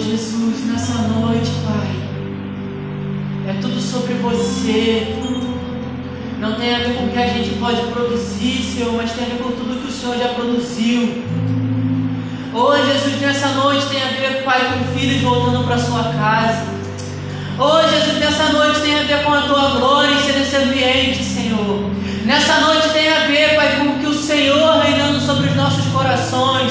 Jesus, nessa noite, Pai, é tudo sobre você. Não tem a ver com o que a gente pode produzir, Senhor, mas tem a ver com tudo que o Senhor já produziu. Oh, Jesus, nessa noite tem a ver, Pai, com filhos voltando para sua casa. Oh, Jesus, nessa noite tem a ver com a tua glória em ser nesse ambiente, Senhor. Nessa noite tem a ver, Pai, com o que o Senhor reinando sobre os nossos corações.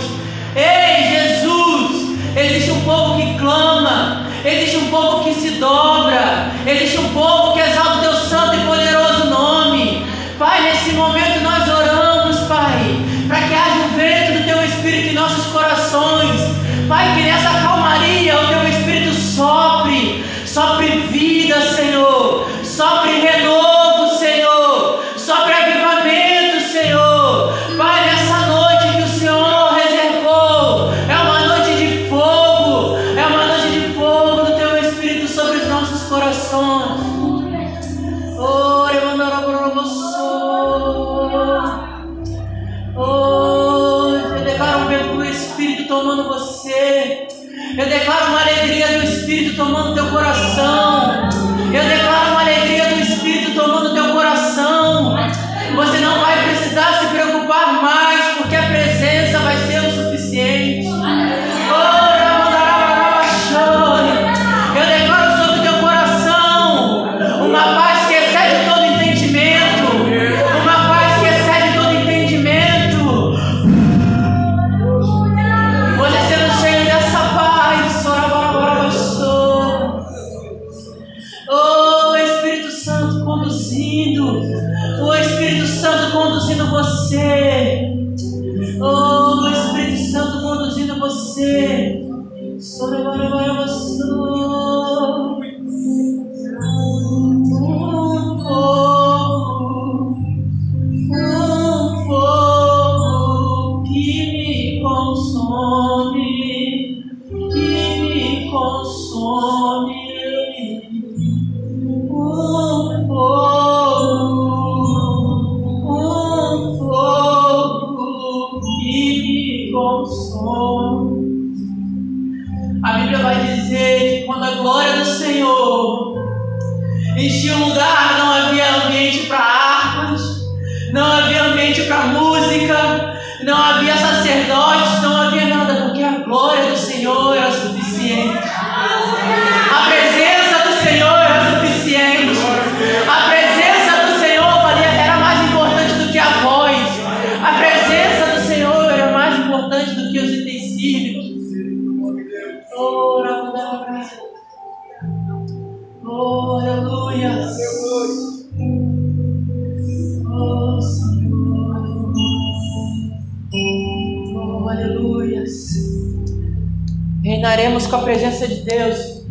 Reinaremos com a presença de Deus.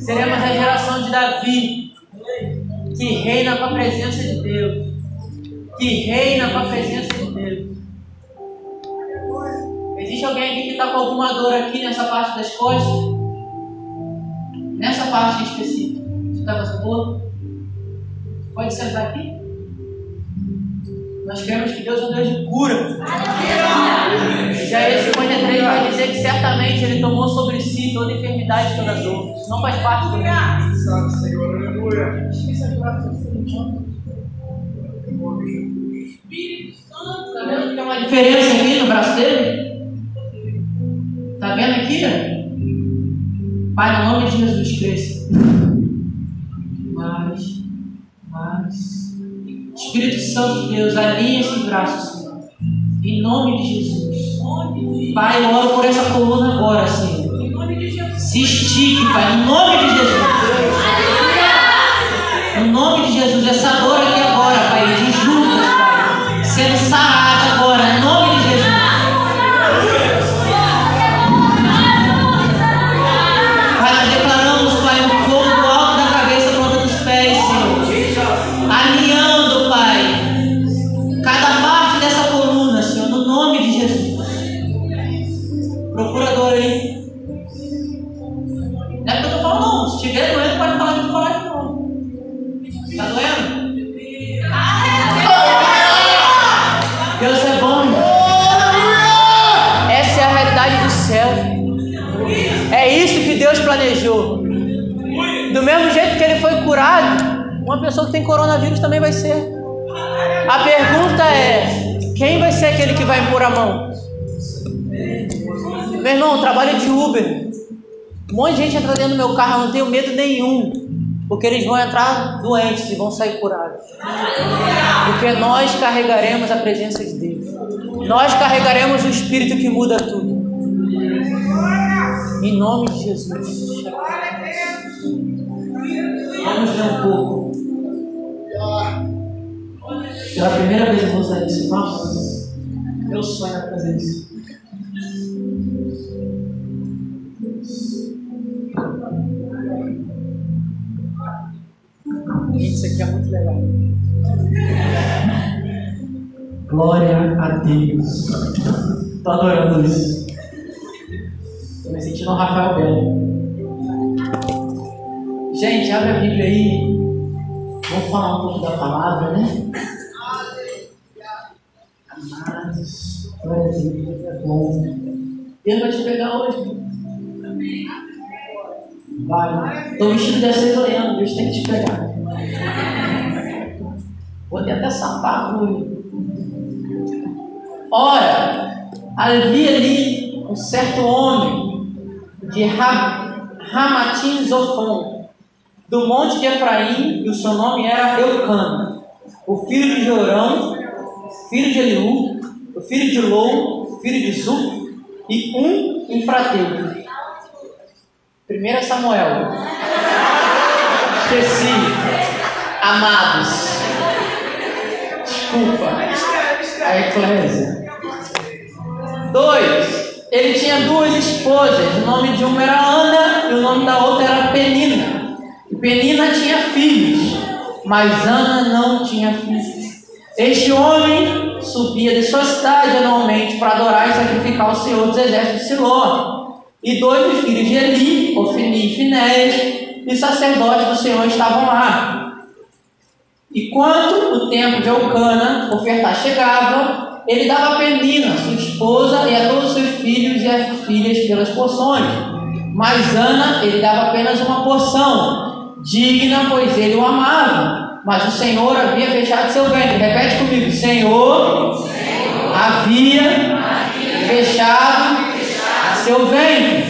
Seremos a geração de Davi, que reina com a presença de Deus. Que reina com a presença de Deus. Existe alguém aqui que está com alguma dor aqui nessa parte das costas? Nessa parte em específico. Você está com essa dor? Pode sentar aqui? Nós cremos que Deus é um Deus de cura. Isaías 53 vai dizer que certamente Ele tomou sobre si toda enfermidade e toda dor. Não faz parte do. Sabe, Senhor, aleluia. Está vendo que tem uma diferença aqui no braço dele? Está vendo aqui? Pai, no nome de Jesus, cresça. Mais, mais. Espírito Santo de Deus, alinha esses braços, Senhor. Em nome de Jesus. Pai, eu oro por essa coluna agora, Senhor. Se estique, Pai, no nome de Jesus. No nome de Jesus, essa dor aqui tem coronavírus também vai ser. A pergunta é: quem vai ser aquele que vai impor a mão? Meu irmão, trabalho de Uber. Um monte de gente entra dentro do meu carro, eu não tenho medo nenhum. Porque eles vão entrar doentes e vão sair curados. Porque nós carregaremos a presença de Deus. Nós carregaremos o Espírito que muda tudo. Em nome de Jesus. Vamos ler um pouco. Pela primeira vez eu vou usar isso. Nossa, meu sonho é fazer isso. Isso aqui é muito legal. Glória a Deus. Estou adorando isso. Estou me sentindo um Rafael Belo. Gente, abre a Bíblia aí. Vamos falar um pouco da palavra, né? Amados, glória a Deus, é bom. Vai te pegar hoje. Vai. Estou vestido de seis olhando, Deus tem que te pegar. Vou ter até sapato. Ora, havia ali um certo homem de Ramatim Zofon, do monte de Efraim, e o seu nome era Eucana, o filho de Jorão, filho de Eliú, filho de Lou, filho de Zu, e um infrateu. 1 Samuel. Esqueci. Amados. Desculpa. A eclésia. Dois. Ele tinha duas esposas. O nome de uma era Ana e o nome da outra era Penina. Penina tinha filhos, mas Ana não tinha filhos. Este homem subia de sua cidade anualmente para adorar e sacrificar o Senhor dos exércitos de Siló e dois filhos de Eli, Ofni e Finéias, e sacerdotes do Senhor estavam lá. E quando o tempo de Eucana ofertar chegava, ele dava a Penina, sua esposa, e a todos os seus filhos e as filhas pelas porções. Mas Ana, ele dava apenas uma porção, digna, pois ele o amava. Mas o Senhor havia fechado seu ventre. Repete comigo: Senhor, Senhor havia, havia fechado seu ventre.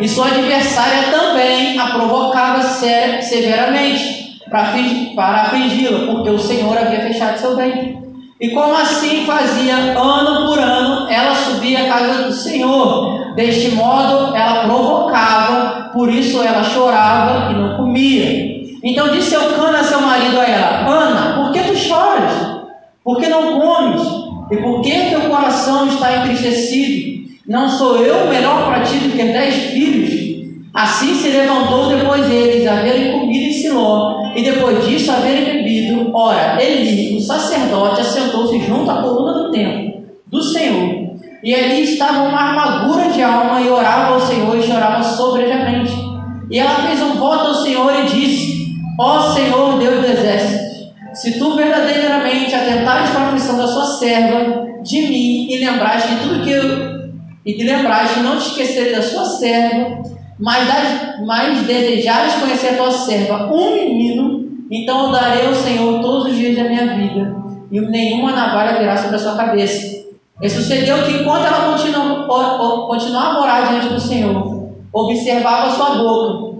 E sua adversária também a provocava severamente para afligi-la, porque o Senhor havia fechado seu ventre. E como assim fazia ano por ano, ela subia à casa do Senhor. Deste modo, ela provocava, por isso ela chorava e não comia. Então disse Eucana, seu marido, a ela: Ana, por que tu choras? Por que não comes? E por que teu coração está entristecido? Não sou eu melhor para ti do que dez filhos? Assim se levantou depois deles, haverem comido em Siló, e depois disso haverem bebido. Ora, Eli, o sacerdote, assentou-se junto à coluna do templo do Senhor. E ali estava uma amargura de alma e orava ao Senhor e chorava sobrejamente. E ela fez um voto ao Senhor e disse: Ó Senhor Deus dos exércitos, se tu verdadeiramente atentares para a aflição da sua serva, de mim, e lembraste de tudo que eu e te lembraste não te esqueceres da sua serva, mas, das, mas desejares conhecer a tua serva, um menino, então eu darei ao Senhor todos os dias da minha vida, e nenhuma navalha virá sobre a sua cabeça. E sucedeu que enquanto ela continuava, continuava a morar diante do Senhor, observava sua boca.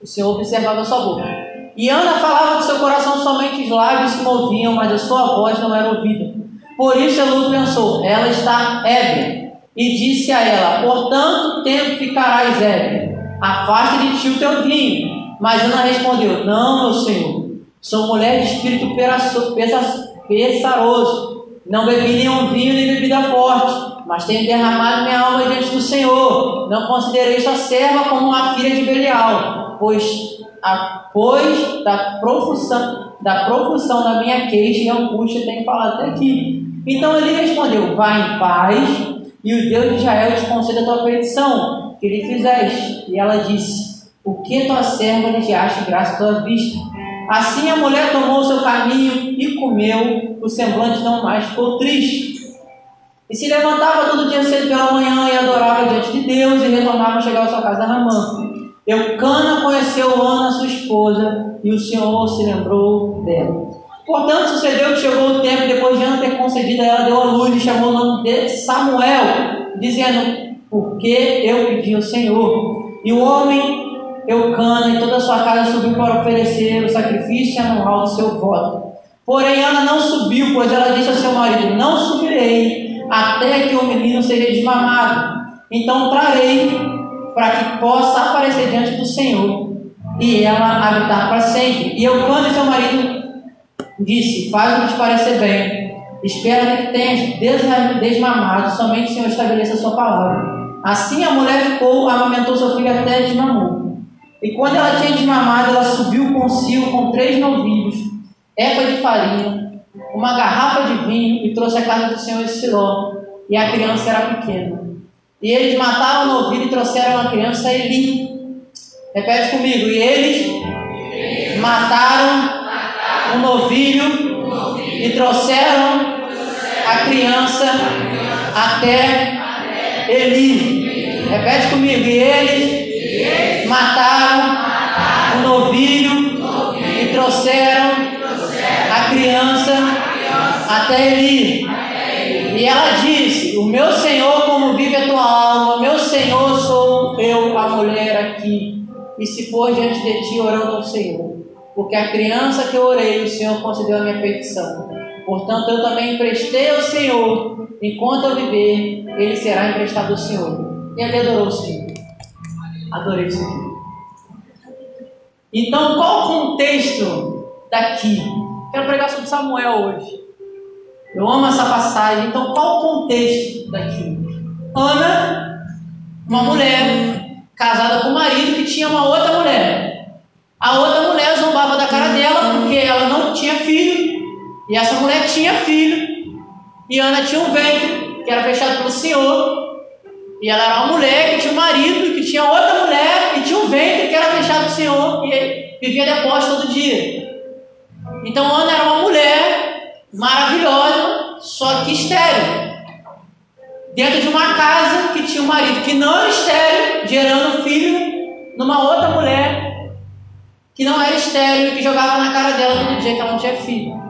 O Senhor observava a sua boca. E Ana falava do seu coração somente os lábios se moviam, mas a sua voz não era ouvida. Por isso Elu pensou, ela está ébria e disse a ela: Por tanto tempo ficarás ébria, afaste de ti o teu vinho. Mas Ana respondeu: Não, meu senhor, sou mulher de espírito pesaroso, não bebi nenhum vinho nem bebida forte, mas tenho derramado minha alma diante do Senhor. Não considerei sua serva como uma filha de Belial, pois, a, pois da profusão, da profusão da minha queixa e angústia tenho falado até aqui. Então ele respondeu: Vá em paz e o Deus de Israel te conceda a tua petição, que lhe fizeste. E ela disse: O que tua serva lhe acha graça à tua vista? Assim a mulher tomou o seu caminho e comeu, o semblante não mais ficou triste. E se levantava todo dia cedo pela manhã e adorava diante de Deus, e retornava a chegar à sua casa Ramã. Eucana conheceu Ana, sua esposa, e o Senhor se lembrou dela. Portanto, sucedeu que chegou o tempo, depois de Ana ter concedido, ela deu a luz e chamou o nome de Samuel, dizendo: Porque eu pedi ao Senhor. E o homem Eucana e toda a sua casa subiu para oferecer o sacrifício anual do seu voto. Porém, Ana não subiu, pois ela disse ao seu marido: Não subirei até que o menino seja desmamado. Então trarei para que possa aparecer diante do Senhor e ela habitar para sempre. E Eucana e seu marido disse: Faz o que te parecer bem. Espera que tenhas desmamado, somente o Senhor estabeleça a sua palavra. Assim a mulher ficou, amamentou seu filho até desmamou. E quando ela tinha desmamado, ela subiu consigo com três novilhos, época de farinha, uma garrafa de vinho e trouxe a casa do Senhor de Siló. E a criança era pequena. E eles mataram o novilho e trouxeram a criança a Eli. Repete comigo. E eles mataram o novilho e trouxeram a criança até Eli. Repete comigo. E eles mataram o novilho e trouxeram a criança até Eli. E ela disse: O meu Senhor, como vive a tua alma, meu Senhor sou eu, a mulher aqui. E se for diante de ti orando ao Senhor, porque a criança que eu orei, o Senhor concedeu a minha petição. Portanto, eu também emprestei ao Senhor, enquanto eu viver, ele será emprestado ao Senhor. E ele adorou o Senhor. Adorei o Senhor. Então, qual o contexto daqui? Quero pregar sobre Samuel hoje. Eu amo essa passagem. Então, qual o contexto daqui? Ana, uma mulher casada com um marido que tinha uma outra mulher. A outra mulher zombava da cara dela porque ela não tinha filho. E essa mulher tinha filho. E Ana tinha um ventre que era fechado pelo Senhor. E ela era uma mulher que tinha um marido, que tinha outra mulher, e tinha um ventre que era fechado pelo Senhor. E vivia depois todo dia. Então Ana era uma mulher maravilhosa, só que estéreo. Dentro de uma casa que tinha um marido que não era estéreo, gerando filho numa outra mulher que não era estéreo e que jogava na cara dela todo dia que ela não tinha filho.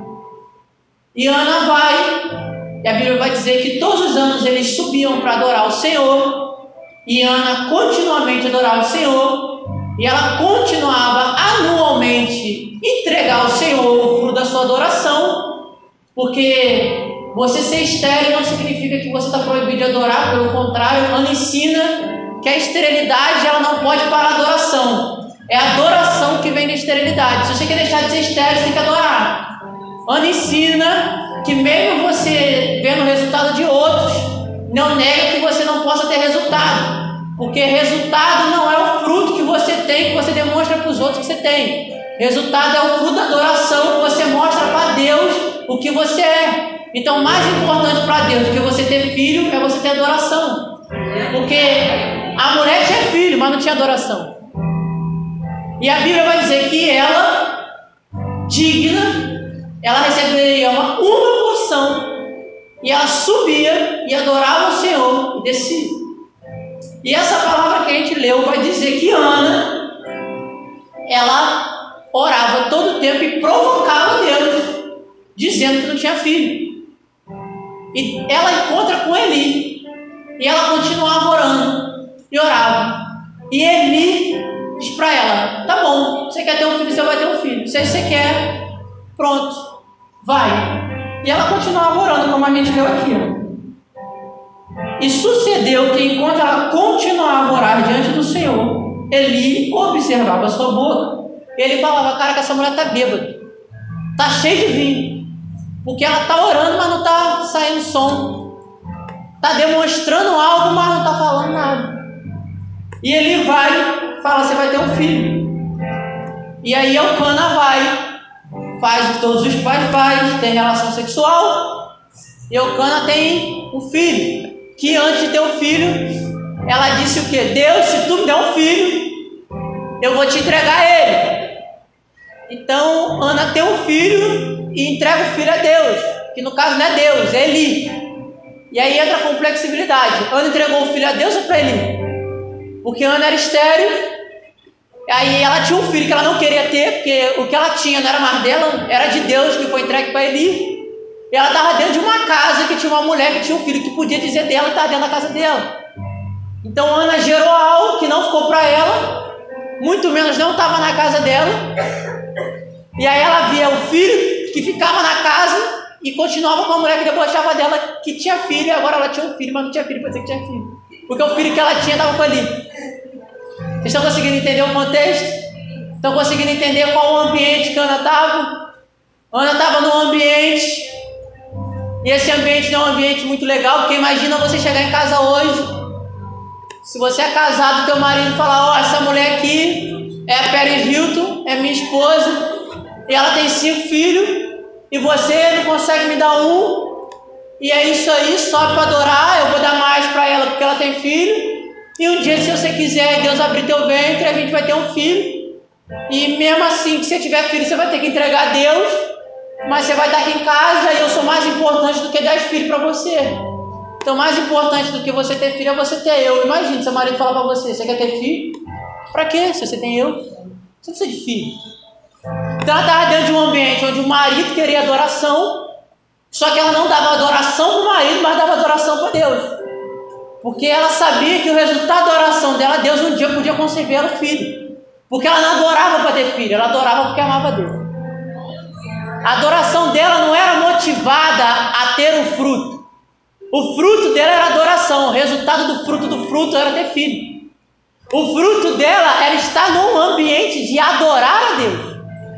E Ana vai, e a Bíblia vai dizer que todos os anos eles subiam para adorar o Senhor, e Ana continuamente adorava o Senhor, e ela continuava anualmente entregar ao Senhor o fruto da sua adoração, porque você ser estéreo não significa que você está proibido de adorar, pelo contrário, Ana ensina que a esterilidade ela não pode parar a adoração. É a adoração que vem da esterilidade. Se você quer deixar de ser estéreo, você tem que adorar. Ana ensina que mesmo você vendo o resultado de outros, não nega que você não possa ter resultado. Porque resultado não é o fruto que você tem, que você demonstra para os outros que você tem. Resultado é o fruto da adoração que você mostra para Deus o que você é. Então, mais importante para Deus do que você ter filho é você ter adoração. Porque a mulher tinha filho, mas não tinha adoração. E a Bíblia vai dizer que ela, digna, ela receberia uma, uma porção e ela subia e adorava o Senhor e descia. E essa palavra que a gente leu vai dizer que Ana, ela orava todo o tempo e provocava Deus dizendo que não tinha filho. E ela encontra com Eli. E ela continuava orando. E orava. E Eli diz para ela: Tá bom, você quer ter um filho, você vai ter um filho. Se você quer, pronto, vai. E ela continuava orando, como a gente leu aqui. E sucedeu que enquanto ela continuava a orar diante do Senhor, Eli observava sua boca. Ele falava: Cara, que essa mulher está bêbada, está cheia de vinho. Porque ela está orando, mas não está saindo som. Está demonstrando algo, mas não está falando nada. E ele vai, fala: Você vai ter um filho. E aí Elcana vai, faz o que todos os pais fazem, tem relação sexual. E Elcana tem um filho. Que antes de ter um filho, ela disse o que? Deus, se tu me der um filho, eu vou te entregar ele. Então Ana tem um filho e entrega o filho a Deus, que no caso não é Deus, é Eli. E aí entra a complexibilidade. Ana entregou o filho a Deus ou para Eli? Porque Ana era estéreo Aí ela tinha um filho que ela não queria ter, porque o que ela tinha não era mais dela, era de Deus que foi entregue para Eli. E ela estava dentro de uma casa que tinha uma mulher que tinha um filho que podia dizer dela e estava dentro da casa dela. Então Ana gerou algo que não ficou para ela, muito menos não estava na casa dela. E aí ela via o filho que ficava na casa e continuava com a mulher que debochava dela, que tinha filho, e agora ela tinha um filho, mas não tinha filho dizer que tinha filho. Porque o filho que ela tinha estava ali. Vocês estão conseguindo entender o contexto? Estão conseguindo entender qual o ambiente que Ana estava? Ana estava num ambiente, e esse ambiente não é um ambiente muito legal, porque imagina você chegar em casa hoje se você é casado, teu marido falar, ó, oh, essa mulher aqui é a Paris Hilton, é minha esposa, e ela tem cinco filhos, e você não consegue me dar um, e é isso aí, só para adorar, eu vou dar mais para ela porque ela tem filho, e um dia, se você quiser, Deus abrir teu ventre, a gente vai ter um filho, e mesmo assim, que você tiver filho, você vai ter que entregar a Deus, mas você vai estar aqui em casa e eu sou mais importante do que dez filhos para você. Então, mais importante do que você ter filho é você ter eu. Imagina seu marido falar para você: você quer ter filho? Para quê? Se você tem eu, você precisa de filho. Então, ela estava dentro de um ambiente onde o marido queria adoração, só que ela não dava adoração para o marido, mas dava adoração para Deus. Porque ela sabia que o resultado da oração dela, Deus um dia podia conceber o filho. Porque ela não adorava para ter filho, ela adorava porque amava Deus. A adoração dela não era motivada a ter o fruto. O fruto dela era adoração, o resultado do fruto do fruto era ter filho. O fruto dela era estar num ambiente de adorar a Deus.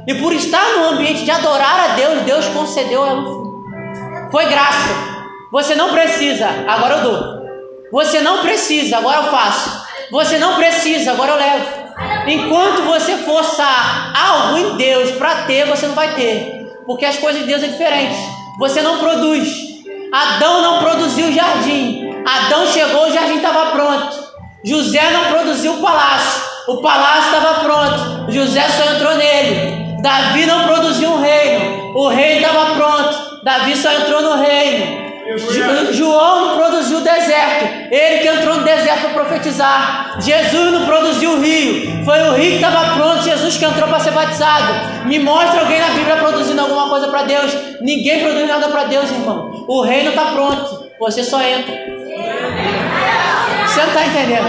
E por estar num ambiente de adorar a Deus, Deus concedeu ela um filho. Foi graça. Você não precisa, agora eu dou. Você não precisa, agora eu faço. Você não precisa, agora eu levo. Enquanto você forçar algo em Deus para ter, você não vai ter. Porque as coisas de Deus é diferente. Você não produz. Adão não produziu o jardim. Adão chegou, o jardim estava pronto. José não produziu o palácio. O palácio estava pronto. José só entrou nele. Davi não produziu um reino. O reino estava pronto. Davi só entrou no reino. João não produziu o deserto, ele que entrou no deserto para profetizar. Jesus não produziu o rio, foi o rio que estava pronto, Jesus que entrou para ser batizado. Me mostra alguém na Bíblia produzindo alguma coisa para Deus. Ninguém produz nada para Deus, irmão. O reino está pronto, você só entra. Você não está entendendo?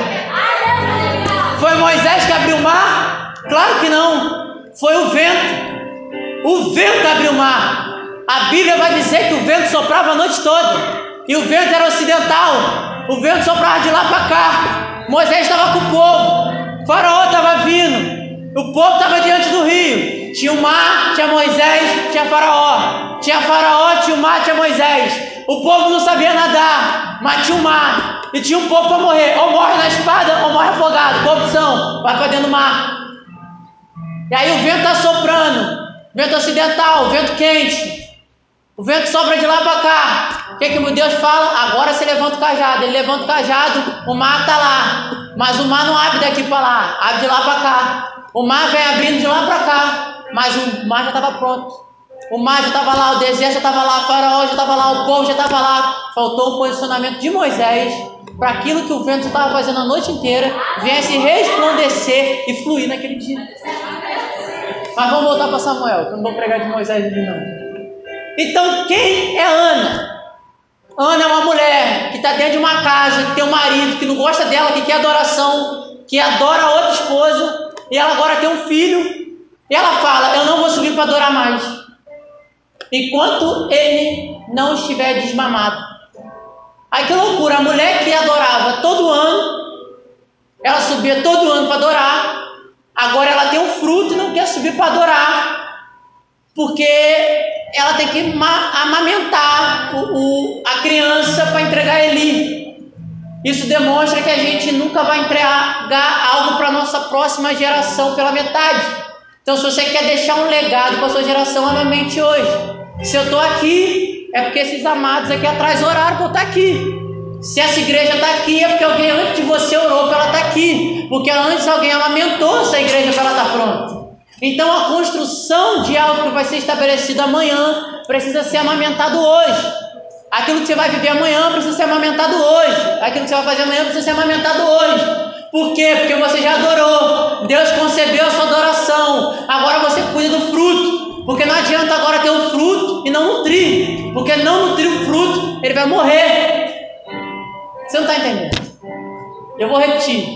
Foi Moisés que abriu o mar? Claro que não. Foi o vento. O vento abriu o mar. A Bíblia vai dizer que o vento soprava a noite toda. E o vento era ocidental. O vento soprava de lá para cá. Moisés estava com o povo. O faraó estava vindo. O povo estava diante do rio. Tinha o mar, tinha Moisés, tinha faraó. Tinha faraó, tinha o mar, tinha Moisés. O povo não sabia nadar, mas tinha o mar. E tinha um povo para morrer. Ou morre na espada, ou morre afogado. Corrupção. Vai para dentro do mar. E aí o vento está soprando. Vento ocidental, vento quente. O vento sopra de lá para cá. O que, que Deus fala? Agora você levanta o cajado. Ele levanta o cajado, o mar está lá. Mas o mar não abre daqui para lá, abre de lá para cá. O mar vem abrindo de lá para cá. Mas o mar já estava pronto. O mar já estava lá, o deserto já estava lá, o faraó já estava lá, o povo já estava lá. Faltou o posicionamento de Moisés para aquilo que o vento estava fazendo a noite inteira viesse resplandecer e fluir naquele dia. Mas vamos voltar para Samuel, que eu não vou pregar de Moisés ali não. Então, quem é Ana? Ana é uma mulher que está dentro de uma casa, que tem um marido que não gosta dela, que quer adoração, que adora outra esposa, e ela agora tem um filho, e ela fala: Eu não vou subir para adorar mais, enquanto ele não estiver desmamado. Aí que loucura, a mulher que adorava todo ano, ela subia todo ano para adorar, agora ela tem um fruto e não quer subir para adorar, porque ela tem que amamentar o, o, a criança para entregar Eli. Isso demonstra que a gente nunca vai entregar algo para a nossa próxima geração pela metade. Então, se você quer deixar um legado para a sua geração, amamente hoje. Se eu estou aqui, é porque esses amados aqui atrás oraram para eu estar aqui. Se essa igreja está aqui, é porque alguém antes de você orou para ela estar aqui. Porque antes alguém amamentou essa igreja para ela estar pronta. Então a construção de algo que vai ser estabelecido amanhã precisa ser amamentado hoje. Aquilo que você vai viver amanhã precisa ser amamentado hoje. Aquilo que você vai fazer amanhã precisa ser amamentado hoje. Por quê? Porque você já adorou. Deus concebeu a sua adoração. Agora você cuida do fruto. Porque não adianta agora ter o fruto e não nutrir. Porque não nutrir o fruto, ele vai morrer. Você não está entendendo? Eu vou repetir.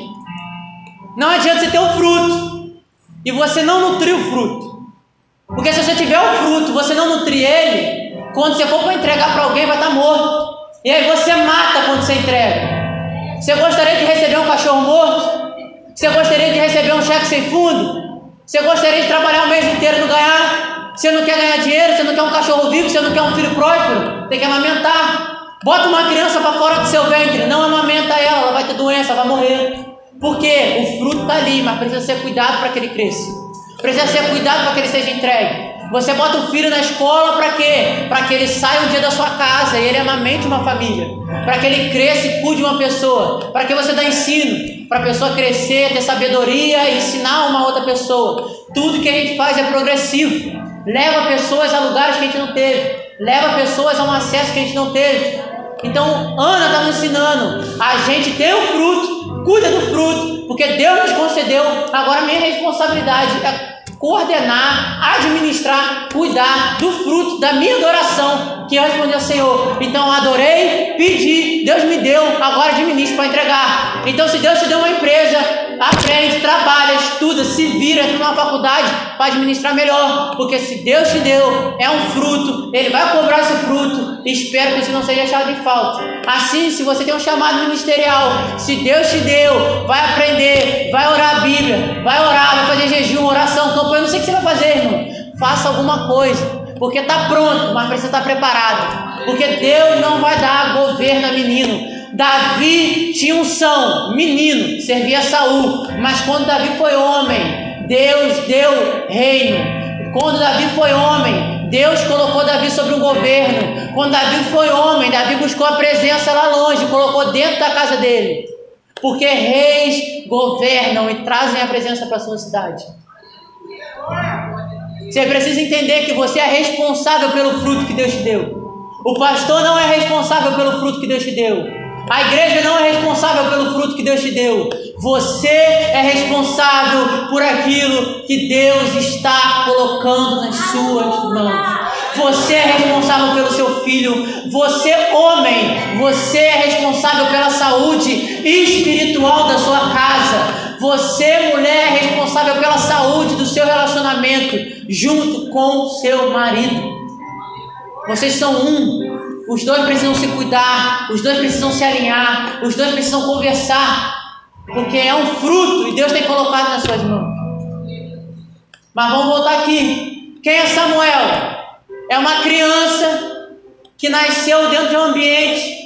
Não adianta você ter o fruto e você não nutrir o fruto. Porque se você tiver o fruto, você não nutrir ele, quando você for para entregar para alguém, vai estar tá morto. E aí você mata quando você entrega. Você gostaria de receber um cachorro morto? Você gostaria de receber um cheque sem fundo? Você gostaria de trabalhar o mês inteiro e não ganhar? Você não quer ganhar dinheiro? Você não quer um cachorro vivo? Você não quer um filho próspero? Tem que amamentar. Bota uma criança para fora do seu ventre, não amamenta ela, ela vai ter doença, vai morrer. Porque o fruto está ali, mas precisa ser cuidado para que ele cresça. Precisa ser cuidado para que ele seja entregue. Você bota o filho na escola para quê? Para que ele saia um dia da sua casa e ele amamente uma família. Para que ele cresça e cuide uma pessoa. Para que você dá ensino. Para a pessoa crescer, ter sabedoria e ensinar uma outra pessoa. Tudo que a gente faz é progressivo. Leva pessoas a lugares que a gente não teve. Leva pessoas a um acesso que a gente não teve. Então, Ana está nos ensinando. A gente tem o fruto, cuida do fruto, porque Deus nos concedeu. Agora, minha responsabilidade é coordenar, administrar, cuidar do fruto da minha adoração, que eu respondi ao Senhor. Então adorei, pedi, Deus me deu, agora administro para entregar. Então, se Deus te deu uma empresa, aprende, trabalha, estuda, se vira, entra numa faculdade para administrar melhor. Porque se Deus te deu, é um fruto, Ele vai cobrar esse fruto. Espero que isso não seja achado em falta. Assim, se você tem um chamado ministerial, se Deus te deu, vai aprender, vai orar a Bíblia, vai orar, vai fazer jejum, oração, campanha não sei o que você vai fazer, irmão. Faça alguma coisa, porque está pronto, mas precisa estar tá preparado. Porque Deus não vai dar governo a menino. Davi tinha unção, menino, servia a Saul, mas quando Davi foi homem, Deus deu reino. Quando Davi foi homem, Deus colocou Davi sobre o governo. Quando Davi foi homem, Davi buscou a presença lá longe, colocou dentro da casa dele. Porque reis governam e trazem a presença para a sua cidade. Você precisa entender que você é responsável pelo fruto que Deus te deu. O pastor não é responsável pelo fruto que Deus te deu. A igreja não é responsável pelo fruto que Deus te deu. Você é responsável por aquilo que Deus está colocando nas suas mãos. Você é responsável pelo seu filho. Você, homem, você é responsável pela saúde espiritual da sua casa. Você, mulher, é responsável pela saúde do seu relacionamento, junto com seu marido. Vocês são um. Os dois precisam se cuidar, os dois precisam se alinhar, os dois precisam conversar, porque é um fruto e Deus tem colocado nas suas mãos. Mas vamos voltar aqui. Quem é Samuel? É uma criança que nasceu dentro de um ambiente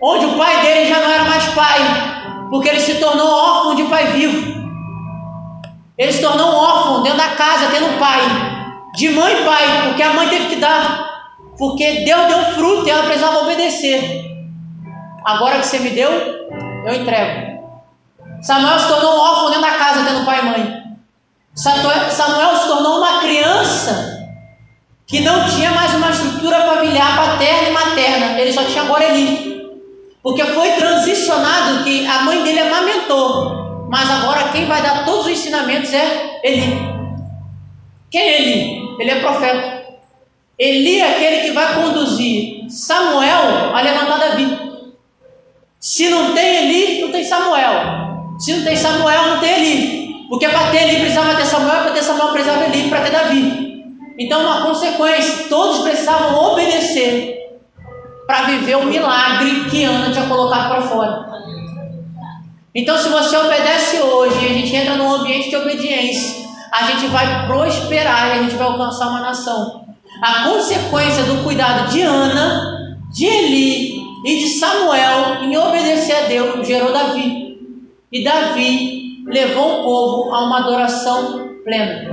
onde o pai dele já não era mais pai, porque ele se tornou órfão de pai vivo. Ele se tornou um órfão dentro da casa, tendo pai, de mãe e pai, porque a mãe teve que dar, porque Deus deu fruto e ela precisava obedecer. Agora que você me deu, eu entrego. Samuel se tornou um órfão dentro da casa, tendo pai e mãe. Samuel se tornou uma criança que não tinha mais uma estrutura familiar paterna e materna, ele só tinha agora Eli. Porque foi transicionado que a mãe dele amamentou. Mas agora quem vai dar todos os ensinamentos é Eli. Quem é Eli? Ele é profeta. Eli é aquele que vai conduzir Samuel a levantar Davi. Se não tem Eli, não tem Samuel. Se não tem Samuel, não tem Eli. Porque para ter Eli precisava ter Samuel, para ter Samuel precisava Eli, para ter Davi. Então, uma consequência, todos precisavam obedecer para viver o milagre que Ana tinha colocado para fora. Então, se você obedece hoje a gente entra num ambiente de obediência, a gente vai prosperar e a gente vai alcançar uma nação. A consequência do cuidado de Ana, de Eli e de Samuel em obedecer a Deus gerou Davi. E Davi levou o povo a uma adoração plena.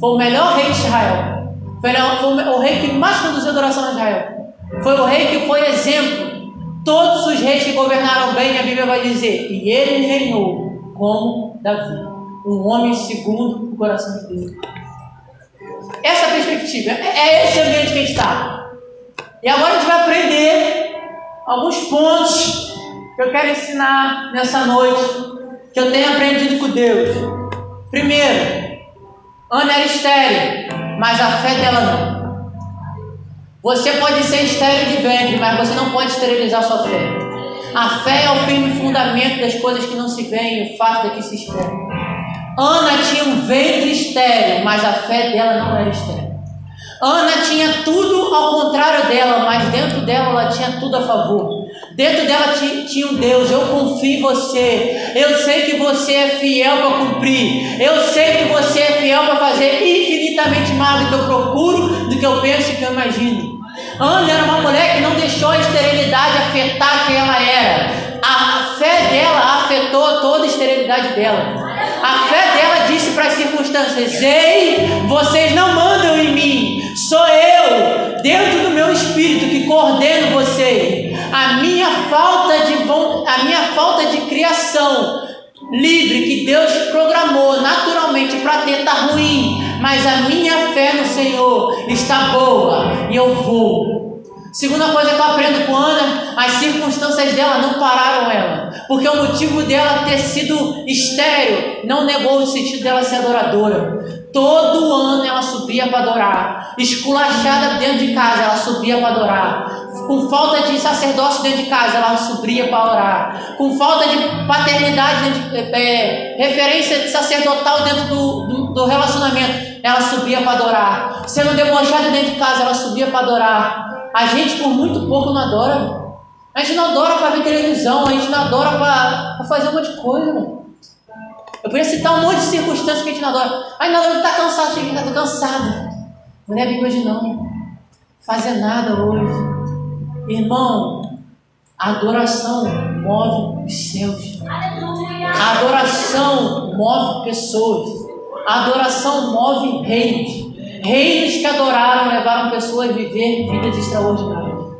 Foi o melhor rei de Israel. Foi o rei que mais conduziu a adoração a Israel. Foi o rei que foi exemplo. Todos os reis que governaram bem, a Bíblia vai dizer, e ele reinou como Davi, um homem segundo o coração de Deus. Essa perspectiva, é, é esse ambiente que a gente está. E agora a gente vai aprender alguns pontos que eu quero ensinar nessa noite que eu tenho aprendido com Deus. Primeiro, Ana era estéreo, mas a fé dela não. Você pode ser estéreo de ventre, mas você não pode esterilizar sua fé. A fé é o firme fundamento das coisas que não se veem, o fato da que se espera. Ana tinha um ventre estéreo, mas a fé dela não era estéreo. Ana tinha tudo ao contrário dela, mas dentro dela ela tinha tudo a favor. Dentro dela tinha um Deus, eu confio em você. Eu sei que você é fiel para cumprir. Eu sei que você é fiel para fazer infinitamente mais do que eu procuro, do que eu penso e que eu imagino. Ana era uma mulher que não deixou a esterilidade afetar quem ela era. A fé dela afetou toda a esterilidade dela. A fé dela disse para as circunstâncias: Ei, vocês não mandam em mim, sou eu, dentro do meu espírito, que coordeno vocês. A minha falta de, a minha falta de criação livre que Deus programou naturalmente para ter está ruim, mas a minha fé no Senhor está boa e eu vou. Segunda coisa que eu aprendo com Ana, as circunstâncias dela não pararam ela, porque o motivo dela ter sido estéreo não negou o sentido dela ser adoradora. Todo ano ela subia para adorar, esculachada dentro de casa, ela subia para adorar, com falta de sacerdócio dentro de casa, ela subia para orar, com falta de paternidade, de, é, referência sacerdotal dentro do, do, do relacionamento, ela subia para adorar, sendo debochada dentro de casa, ela subia para adorar. A gente, por muito pouco, não adora. A gente não adora para ver televisão, a gente não adora para fazer um monte de coisa. Eu podia citar um monte de circunstâncias que a gente não adora. Aí não, eu está cansado, chega está cansado. Não é bem hoje não. Fazer nada hoje. Irmão, a adoração move os céus. A adoração move pessoas. A adoração move reinos. Reinos que adoraram levaram pessoas a viver vidas extraordinárias.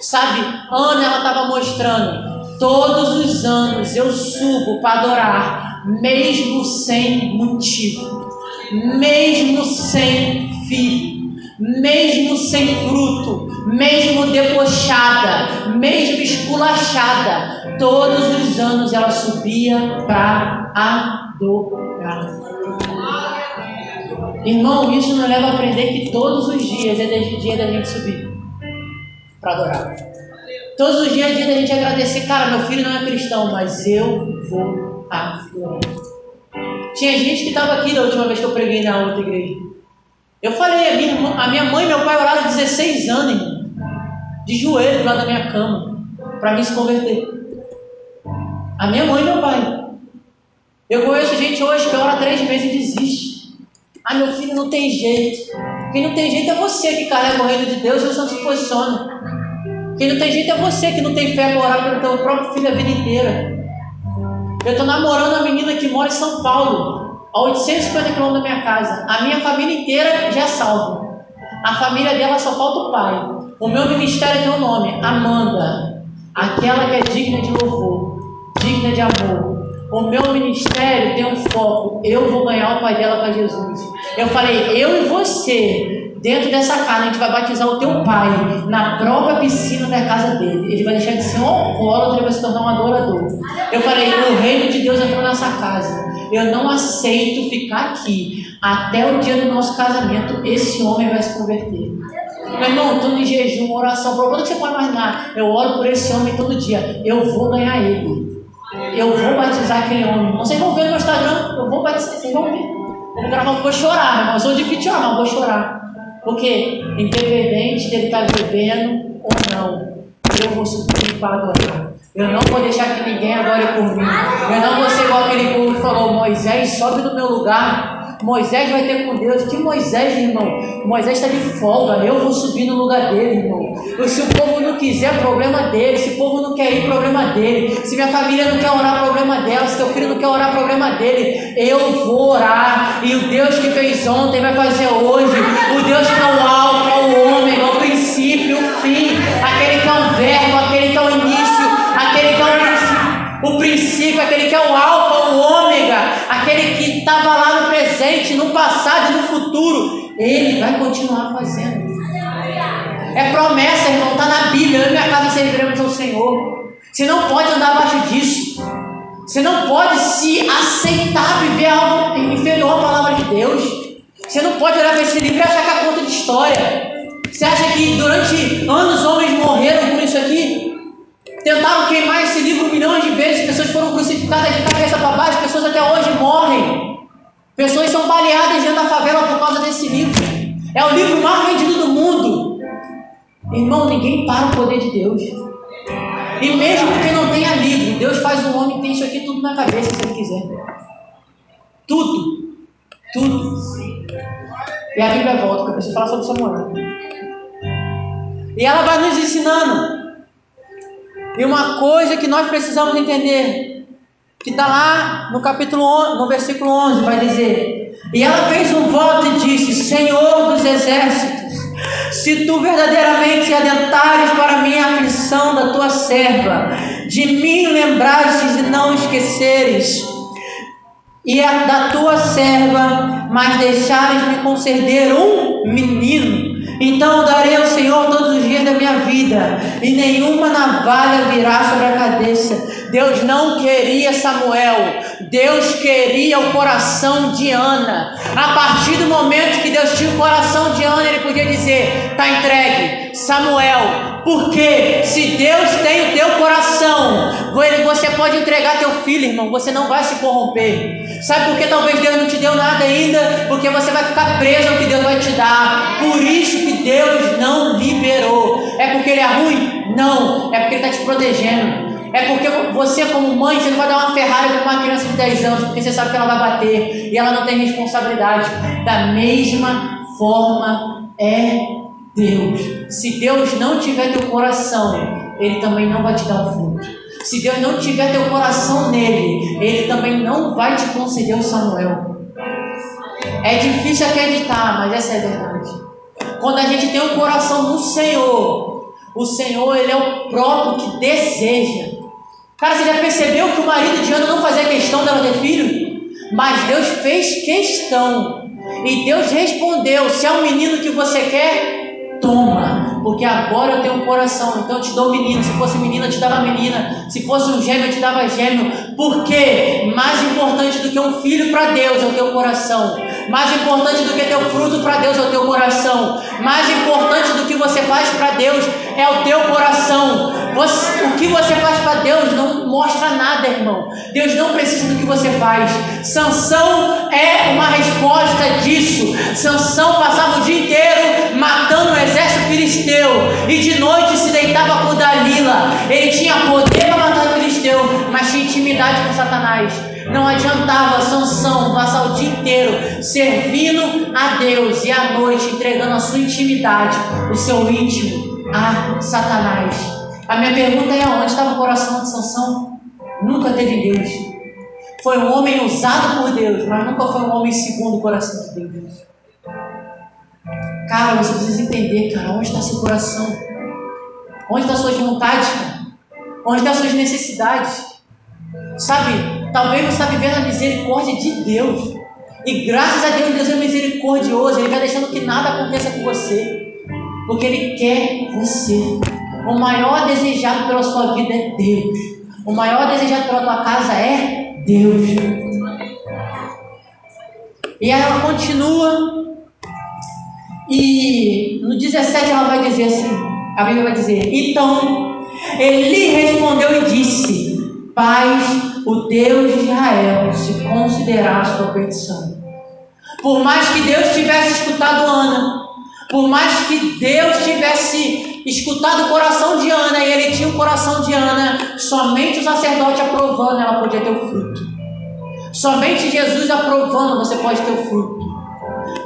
Sabe, Ana ela estava mostrando, todos os anos eu subo para adorar, mesmo sem motivo, mesmo sem filho, mesmo sem fruto, mesmo debochada, mesmo esculachada, todos os anos ela subia para adorar. Irmão, isso nos leva a aprender que todos os dias é dia da gente subir para adorar. Todos os dias é dia da gente agradecer, cara, meu filho não é cristão, mas eu vou adorar. Tinha gente que estava aqui da última vez que eu preguei na outra igreja. Eu falei, a minha, a minha mãe e meu pai oraram 16 anos, irmão, de joelho lá da minha cama, para me se converter. A minha mãe e meu pai. Eu conheço gente hoje que ora três meses e desiste. Ah, meu filho não tem jeito. Quem não tem jeito é você que carrega o reino de Deus e você não se posiciona. Quem não tem jeito é você que não tem fé para orar pelo teu próprio filho a vida inteira. Eu estou namorando uma menina que mora em São Paulo, a 850 quilômetros da minha casa. A minha família inteira já é salva. A família dela só falta o pai. O meu ministério tem um nome: Amanda. Aquela que é digna de louvor, digna de amor, o meu ministério tem um foco. Eu vou ganhar o pai dela para Jesus. Eu falei, eu e você, dentro dessa casa, a gente vai batizar o teu pai na própria piscina da casa dele. Ele vai deixar de ser um alcoólatra e vai se tornar um adorador. Eu falei, o reino de Deus entrou nessa casa. Eu não aceito ficar aqui até o dia do nosso casamento. Esse homem vai se converter. Meu irmão, estou em jejum, oração, por que você pode imaginar. Eu oro por esse homem todo dia. Eu vou ganhar ele. Eu vou batizar aquele homem. Vocês vão ver no meu Instagram, eu vou batizar, vocês vão ver. Eu vou gravar, vou chorar, Eu sou difícil de chorar, mas vou chorar. Porque, independente dele estar bebendo ou não, eu vou subir para adorar. Eu não vou deixar que ninguém adore por mim. Eu não vou ser igual aquele povo que falou: Moisés, sobe no meu lugar Moisés vai ter com Deus. Que Moisés, irmão? Moisés está de folga. Eu vou subir no lugar dele, irmão. Se o povo não quiser, problema dele. Se o povo não quer ir, problema dele. Se minha família não quer orar, problema dela. Se teu filho não quer orar, problema dele. Eu vou orar. E o Deus que fez ontem vai fazer hoje. O Deus que é o alfa, o ômega, o princípio, o fim. Aquele que é o verbo, aquele que é o início, aquele que é o. O princípio, aquele que é o alfa, o ômega, aquele que estava lá no presente, no passado e no futuro, ele vai continuar fazendo. É promessa, irmão, está na Bíblia. Eu e minha casa serviremos ao Senhor. Você não pode andar abaixo disso. Você não pode se aceitar viver algo inferior à palavra de Deus. Você não pode olhar para esse livro e achar que é conta de história. Você acha que durante anos homens morreram por isso aqui? Tentaram crucificadas de cabeça para baixo, pessoas até hoje morrem. Pessoas são baleadas dentro da favela por causa desse livro. É o livro mais vendido do mundo. Irmão, ninguém para o poder de Deus. E mesmo que não tenha livro, Deus faz um homem ter isso aqui tudo na cabeça se ele quiser. Tudo. Tudo. E a Bíblia volta, porque eu preciso falar sobre Samuel. E ela vai nos ensinando. E uma coisa que nós precisamos entender, que está lá no capítulo 11, no versículo 11, vai dizer: E ela fez um voto e disse: Senhor dos exércitos, se tu verdadeiramente adentares para mim a aflição da tua serva, de mim lembrastes e não esqueceres, e a da tua serva, mas deixares-me conceder um menino, então darei ao Senhor todos os dias da minha vida, e nenhuma navalha virá sobre a cabeça. Deus não queria Samuel, Deus queria o coração de Ana. A partir do momento que Deus tinha o coração de Ana, ele podia dizer: está entregue, Samuel. Porque se Deus tem o teu coração, você pode entregar teu filho, irmão, você não vai se corromper. Sabe por que talvez Deus não te deu nada ainda? Porque você vai ficar preso ao que Deus vai te dar. Por isso que Deus não liberou. É porque Ele é ruim? Não, é porque Ele está te protegendo. É porque você, como mãe, você não vai dar uma Ferrari para uma criança de 10 anos, porque você sabe que ela vai bater e ela não tem responsabilidade. Da mesma forma é Deus. Se Deus não tiver teu coração, Ele também não vai te dar o fruto. Se Deus não tiver teu coração nele, Ele também não vai te conceder o Samuel. É difícil acreditar, mas essa é a verdade. Quando a gente tem o coração no Senhor, o Senhor ele é o próprio que deseja. Cara, você já percebeu que o marido de Ana não fazia questão dela ter filho? Mas Deus fez questão. E Deus respondeu: se é um menino que você quer, toma porque agora eu tenho um coração, então eu te dou menino. Se fosse menina, eu te dava menina. Se fosse um gêmeo, eu te dava gêmeo. Porque mais importante do que um filho para Deus é o teu coração. Mais importante do que teu fruto para Deus é o teu coração. Mais importante do que você faz para Deus é o teu coração. Você, o que você faz para Deus não mostra nada, irmão. Deus não precisa do que você faz. Sansão é uma resposta disso. Sansão passava o dia inteiro matando o exército filisteu e de noite se deitava com Dalila. Ele tinha poder para matar o filisteu, mas tinha intimidade com Satanás. Não adiantava Sansão passar o dia inteiro servindo a Deus e à noite entregando a sua intimidade, o seu íntimo a Satanás. A minha pergunta é: onde estava o coração de Sansão? Nunca teve Deus. Foi um homem usado por Deus, mas nunca foi um homem segundo o coração de Deus. Cara, você precisa entender, cara, onde está seu coração? Onde estão suas vontades? Onde estão suas necessidades? Sabe, talvez você está vivendo a misericórdia de Deus. E graças a Deus, Deus é misericordioso. Ele vai deixando que nada aconteça com você. Porque Ele quer você. O maior desejado pela sua vida é Deus. O maior desejado pela tua casa é Deus. E ela continua e no 17 ela vai dizer assim: a Bíblia vai dizer, então ele respondeu e disse: Paz, o Deus de Israel, se considerar a sua petição. Por mais que Deus tivesse escutado Ana, por mais que Deus tivesse escutado o coração de Ana e ele tinha o coração de Ana, somente o sacerdote aprovando ela podia ter o fruto. Somente Jesus aprovando você pode ter o fruto.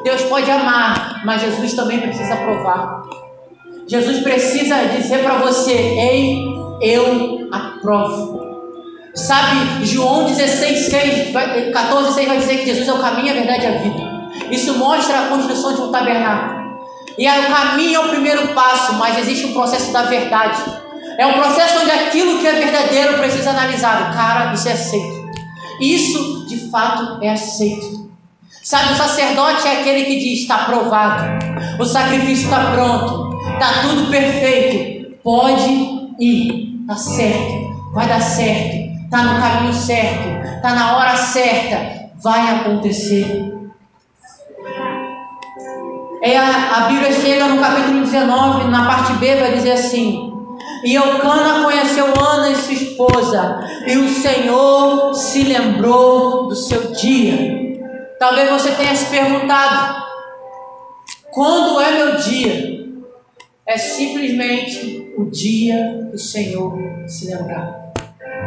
Deus pode amar, mas Jesus também precisa provar. Jesus precisa dizer para você: Ei, eu aprovo. Sabe, João 16, 6, 14, 6 vai dizer que Jesus é o caminho, a verdade e a vida. Isso mostra a construção de um tabernáculo. E o caminho é o primeiro passo, mas existe um processo da verdade. É um processo onde aquilo que é verdadeiro precisa analisado. Cara, isso é aceito. Isso de fato é aceito. Sabe, o sacerdote é aquele que diz: está aprovado, o sacrifício está pronto, está tudo perfeito, pode ir, está certo, vai dar certo, está no caminho certo, está na hora certa, vai acontecer. É a, a Bíblia chega no capítulo 19, na parte B, vai dizer assim: E Eucana conheceu Ana e sua esposa, e o Senhor se lembrou do seu dia. Talvez você tenha se perguntado: quando é meu dia? É simplesmente o dia que o Senhor se lembrar.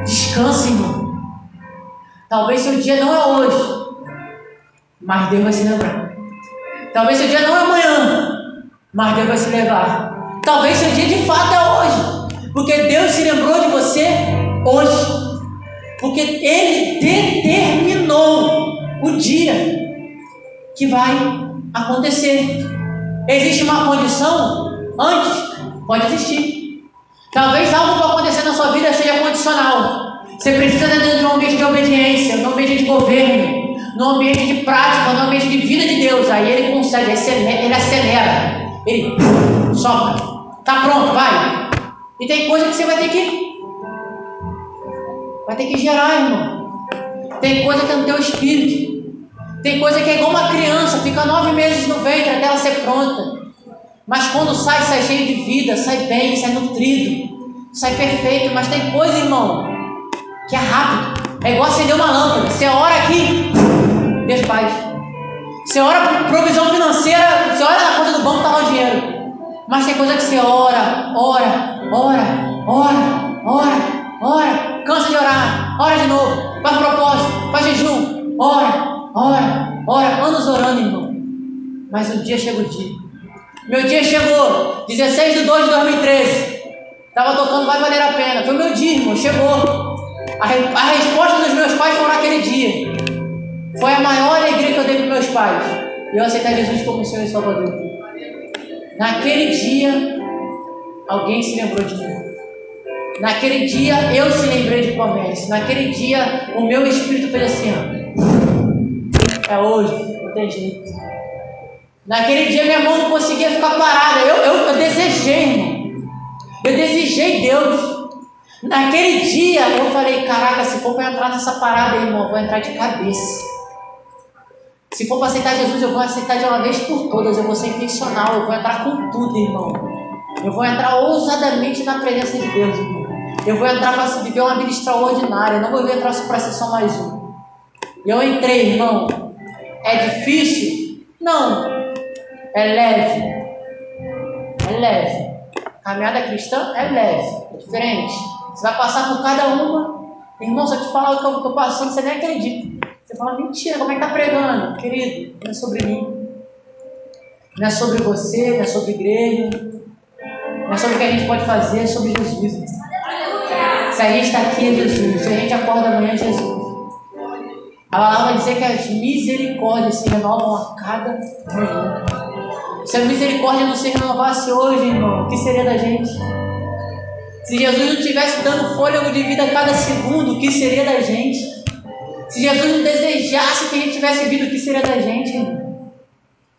Descanse, irmão. Talvez seu dia não é hoje, mas Deus vai se lembrar. Talvez seu dia não é amanhã, mas Deus vai se levar. Talvez seu dia de fato é hoje, porque Deus se lembrou de você hoje. Porque Ele determinou o dia que vai acontecer. Existe uma condição antes? Pode existir. Talvez algo para acontecer na sua vida seja condicional. Você precisa dentro de um ambiente de obediência, de um ambiente de governo, no ambiente de prática, no ambiente de vida de Deus, aí ele consegue, ele acelera, ele sopra, tá pronto, vai. E tem coisa que você vai ter que vai ter que gerar, irmão. Tem coisa que é no teu espírito. Tem coisa que é igual uma criança, fica nove meses no ventre até ela ser pronta. Mas quando sai, sai cheio de vida, sai bem, sai nutrido, sai perfeito. Mas tem coisa, irmão, que é rápido. É igual acender uma lâmpada. Você ora aqui, Deus faz. Você ora por provisão financeira, você ora na conta do banco, está lá o dinheiro. Mas tem coisa que você ora, ora, ora, ora, ora, ora, cansa de orar, ora de novo, faz propósito, faz jejum, ora, ora, ora, anos orando, irmão. Mas um dia chega o dia. Meu dia chegou, 16 de 2 de 2013. Estava tocando, vai valer a pena. Foi meu dia, irmão, chegou. A, a resposta dos meus pais foi naquele dia. Foi a maior alegria que eu dei para meus pais. Eu aceitar Jesus como Senhor e Salvador. Naquele dia, alguém se lembrou de mim. Naquele dia, eu se lembrei de promessas. Naquele dia, o meu espírito fez assim: ó. É hoje, não tem jeito. Naquele dia, minha mão não conseguia ficar parada. Eu, eu, eu desejei, irmão. Eu desejei Deus. Naquele dia, eu falei: caraca, se for para entrar nessa parada, irmão, eu vou entrar de cabeça. Se for para aceitar Jesus, eu vou aceitar de uma vez por todas. Eu vou ser intencional. Eu vou entrar com tudo, irmão. Eu vou entrar ousadamente na presença de Deus, irmão. Eu vou entrar para viver uma vida extraordinária. Eu não vou entrar para ser só mais um. E eu entrei, irmão. É difícil? Não. É leve. É leve. caminhada cristã é leve. É diferente. Você vai passar por cada uma. Irmão, se eu te falar o que eu estou passando, você nem acredita. Você fala, mentira, como é que está pregando? Querido, não é sobre mim. Não é sobre você, não é sobre igreja. Não é sobre o que a gente pode fazer, é sobre Jesus. Se a gente está aqui é Jesus. Se a gente acorda amanhã é Jesus. A palavra vai dizer que as misericórdias se renovam a cada manhã. Se a misericórdia não se renovasse hoje, irmão, o que seria da gente? Se Jesus não estivesse dando fôlego de vida a cada segundo, o que seria da gente? Se Jesus não desejasse que a gente tivesse vindo, o que seria da gente?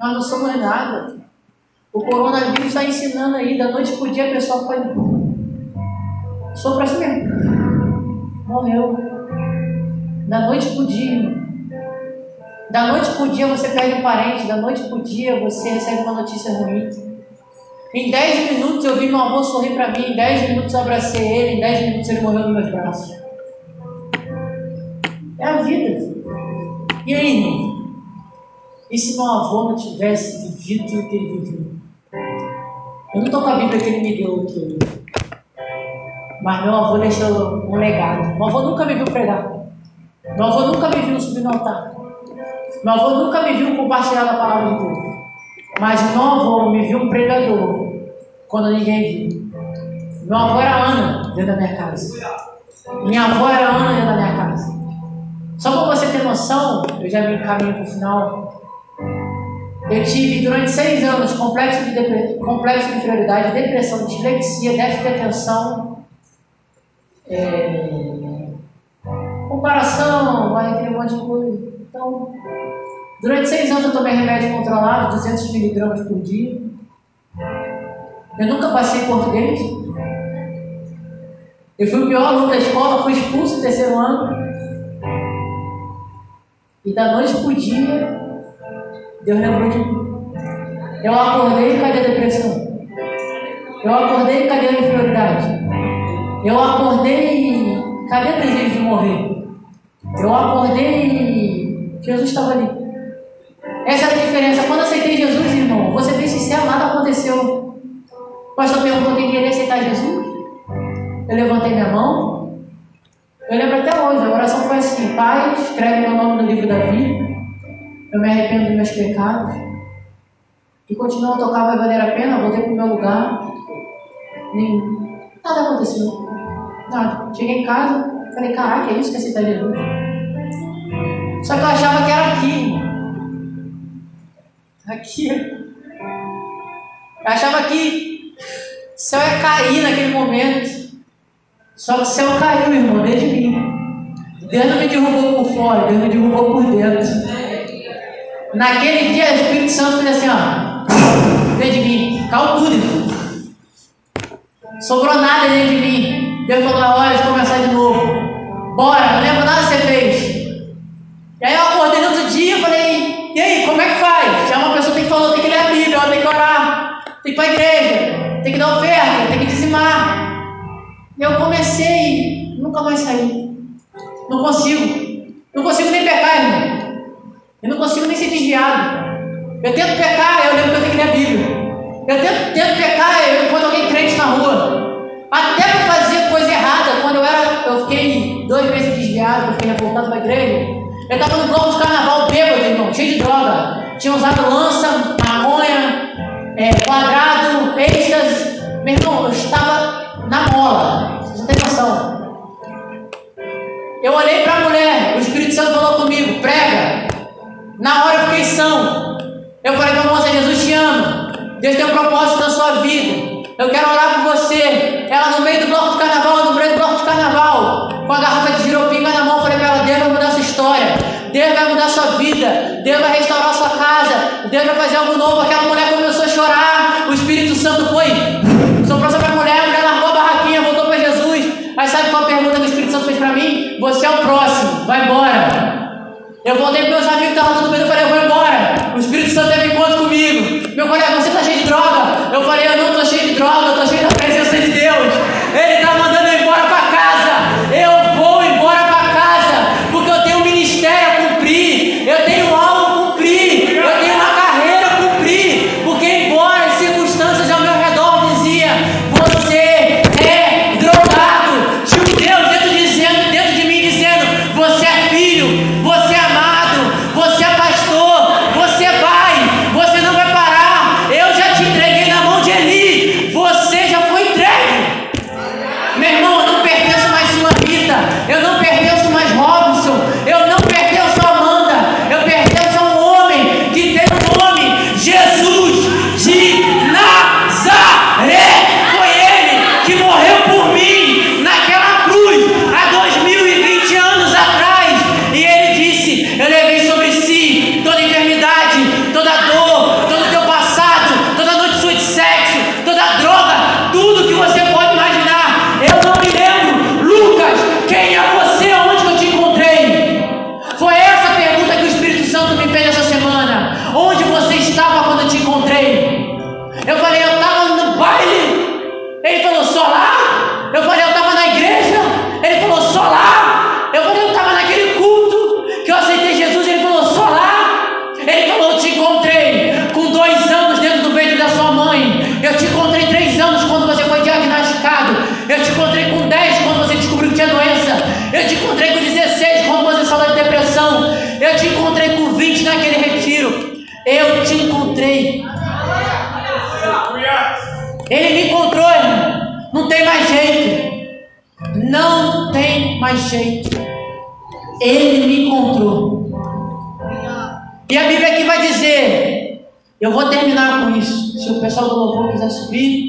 Nós não somos nada. O coronavírus está ensinando aí, da noite para o dia a pessoa foi. Sou para si mesmo. Morreu. Da noite para o dia, Da noite para o dia você perde um parente, da noite para o dia você recebe uma notícia ruim. Em 10 minutos eu vi meu avô sorrir para mim, em 10 minutos eu abracei ele, em 10 minutos ele morreu nos meus braços. É a vida. E aí, irmão? E se meu avô não tivesse vivido o que ele viveu? Eu não estou com a Bíblia que ele me deu aqui. Mas meu avô deixou um legado. Meu avô nunca me viu pregar. Meu avô nunca me viu subir no altar. Meu avô nunca me viu compartilhar a palavra de Deus. Mas meu avô me viu um pregador quando ninguém viu. Meu avô era Ana dentro da minha casa. Minha avó era Ana dentro da minha casa. Só para você ter noção, eu já me encaminho para o final. Eu tive durante seis anos complexo de, complexo de inferioridade, depressão, dislexia, déficit de atenção, é, comparação, vai aquele um monte de coisa. Então, durante seis anos eu tomei remédio controlado, 200 miligramas por dia. Eu nunca passei português. Eu fui o pior aluno da escola, fui expulso no terceiro ano. E da noite pro dia, Deus lembrou de mim. Eu acordei cadê a depressão? Eu acordei cadê a inferioridade? Eu acordei cadê o desejo de morrer? Eu acordei Jesus estava ali. Essa é a diferença. Quando aceitei Jesus, irmão, você bem sincero, nada aconteceu. O pastor perguntou quem queria aceitar Jesus. Eu levantei minha mão. Eu lembro até hoje, a oração foi assim: Pai, escreve meu nome no livro da vida. Eu me arrependo dos meus pecados. E continuou a tocar, vai valer a pena. Voltei para o meu lugar. Nem, nada aconteceu. Nada. Cheguei em casa, falei: Caraca, é isso que é aceitar Jesus. Só que eu achava que era aqui, irmão. Aqui. Eu achava que o céu ia cair naquele momento. Só que o céu caiu, irmão, dentro de mim. Deus não me derrubou por fora, Deus me derrubou por dentro. Naquele dia, o Espírito Santo fez assim, ó. Dentro de mim. Caiu tudo, irmão. Sobrou nada dentro de mim. Deus falou, a hora de começar de novo. Bora, não lembro nada que você fez. E aí eu acordei no outro dia e falei, e aí, como é que faz? Já uma pessoa tem que falar, tem que ler a Bíblia, tem que orar, tem que ir para a igreja, tem que dar oferta, tem que dizimar. Eu comecei, nunca mais saí. Não consigo. Não consigo nem pecar, irmão. Eu não consigo nem ser desviado. Eu tento pecar, eu lembro que eu tenho que ler a Bíblia. Eu tento, tento pecar, eu encontro alguém crente na rua. Até para fazer coisa errada, quando eu era, eu fiquei dois meses desviado, eu fiquei revoltado para a igreja. Eu estava no bloco de carnaval bêbado, irmão, cheio de droga. Tinha usado lança, maconha, é, quadrado, êxtase. Meu irmão, eu estava na mola. Você não tem noção. Eu olhei para a mulher, o Espírito Santo falou comigo, prega. Na hora eu fiquei são. Eu falei para a moça, Jesus te ama. Deus tem um propósito na sua vida. Eu quero orar por você. Ela no meio do bloco de carnaval, no meio do bloco de carnaval, com a garrafa de giropinga na mão, eu falei para ela, Deus vai mudar sua história. Deus vai mudar sua vida. Deus vai restaurar sua casa. Deus vai fazer algo novo. Aquela mulher começou a chorar. O Espírito Santo foi. Soprou sobre a mulher, a mulher largou mas sabe qual a pergunta que o Espírito Santo fez para mim? Você é o próximo, vai embora. Eu voltei para meus amigos que estavam tudo bem, eu falei, eu vou embora. O Espírito Santo teve encontro comigo. Meu colega, você está cheio de droga? Eu falei, eu não estou cheio de droga, eu estou cheio da presença de tem mais jeito. Ele me encontrou. E a Bíblia aqui vai dizer: Eu vou terminar com isso. Se o pessoal do louvor quiser subir,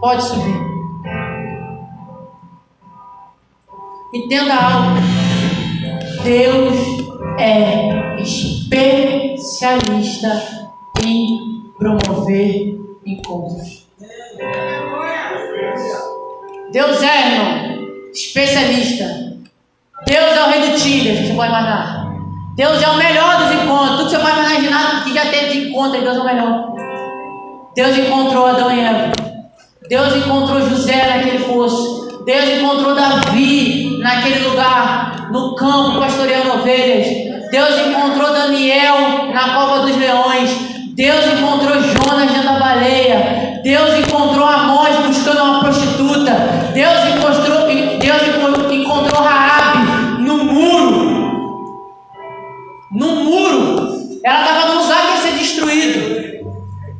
pode subir. Entenda algo. Deus é especialista em promover encontros. Deus é, irmão. Especialista. Deus é o rei do tigre, você pode imaginar. Deus é o melhor dos encontros. Tudo que você pode imaginar que já teve de encontro, Deus é o melhor. Deus encontrou Adão e Eva. Deus encontrou José naquele poço. Deus encontrou Davi naquele lugar, no campo, pastoreando ovelhas. Deus encontrou Daniel na cova dos leões. Deus encontrou Jonas dentro da baleia. Deus encontrou Amós buscando uma prostituta. Deus Ela estava no lugar que ia ser destruído.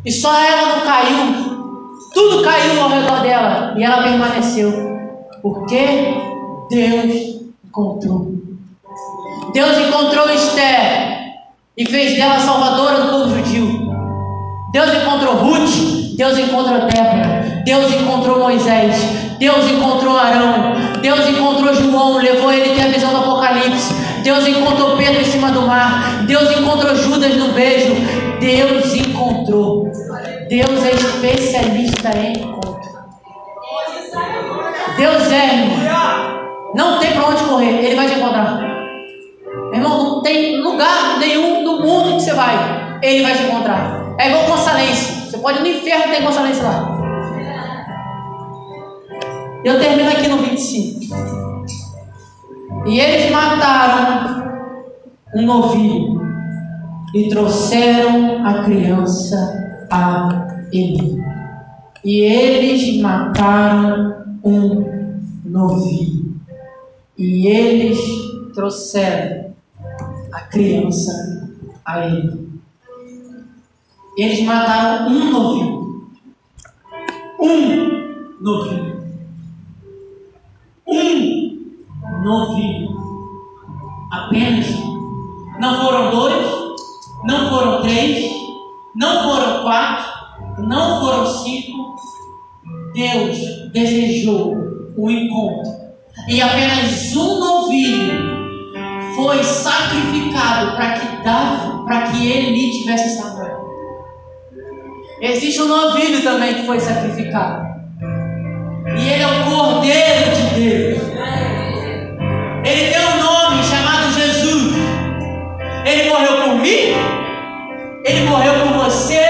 E só ela não caiu. Tudo caiu ao redor dela. E ela permaneceu. Porque Deus encontrou. Deus encontrou Esther e fez dela salvadora do povo judio. Deus encontrou Ruth, Deus encontrou Débora, Deus encontrou Moisés, Deus encontrou Arão, Deus encontrou João, levou ele a ter a visão do Apocalipse, Deus encontrou Pedro em cima do mar, Deus encontrou Judas no beijo, Deus encontrou. Deus é especialista em encontro. Deus é, irmão. Não tem para onde correr, Ele vai te encontrar. Irmão, não tem lugar nenhum no mundo que você vai, Ele vai te encontrar. É igual Consalência. Você pode ir no inferno ter Consalência lá. Eu termino aqui no 25. E eles mataram um novilho e trouxeram a criança a ele. E eles mataram um novilho. E eles trouxeram a criança a ele. Eles mataram um novilho. Um novilho. Um novilho. Apenas. Não foram dois, não foram três, não foram quatro, não foram cinco. Deus desejou o encontro. E apenas um novilho foi sacrificado para que Davi, para que ele tivesse Samuel. Existe um novilho também que foi sacrificado. E ele é o Cordeiro de Deus. Ele tem um nome chamado Jesus. Ele morreu por mim. Ele morreu por você.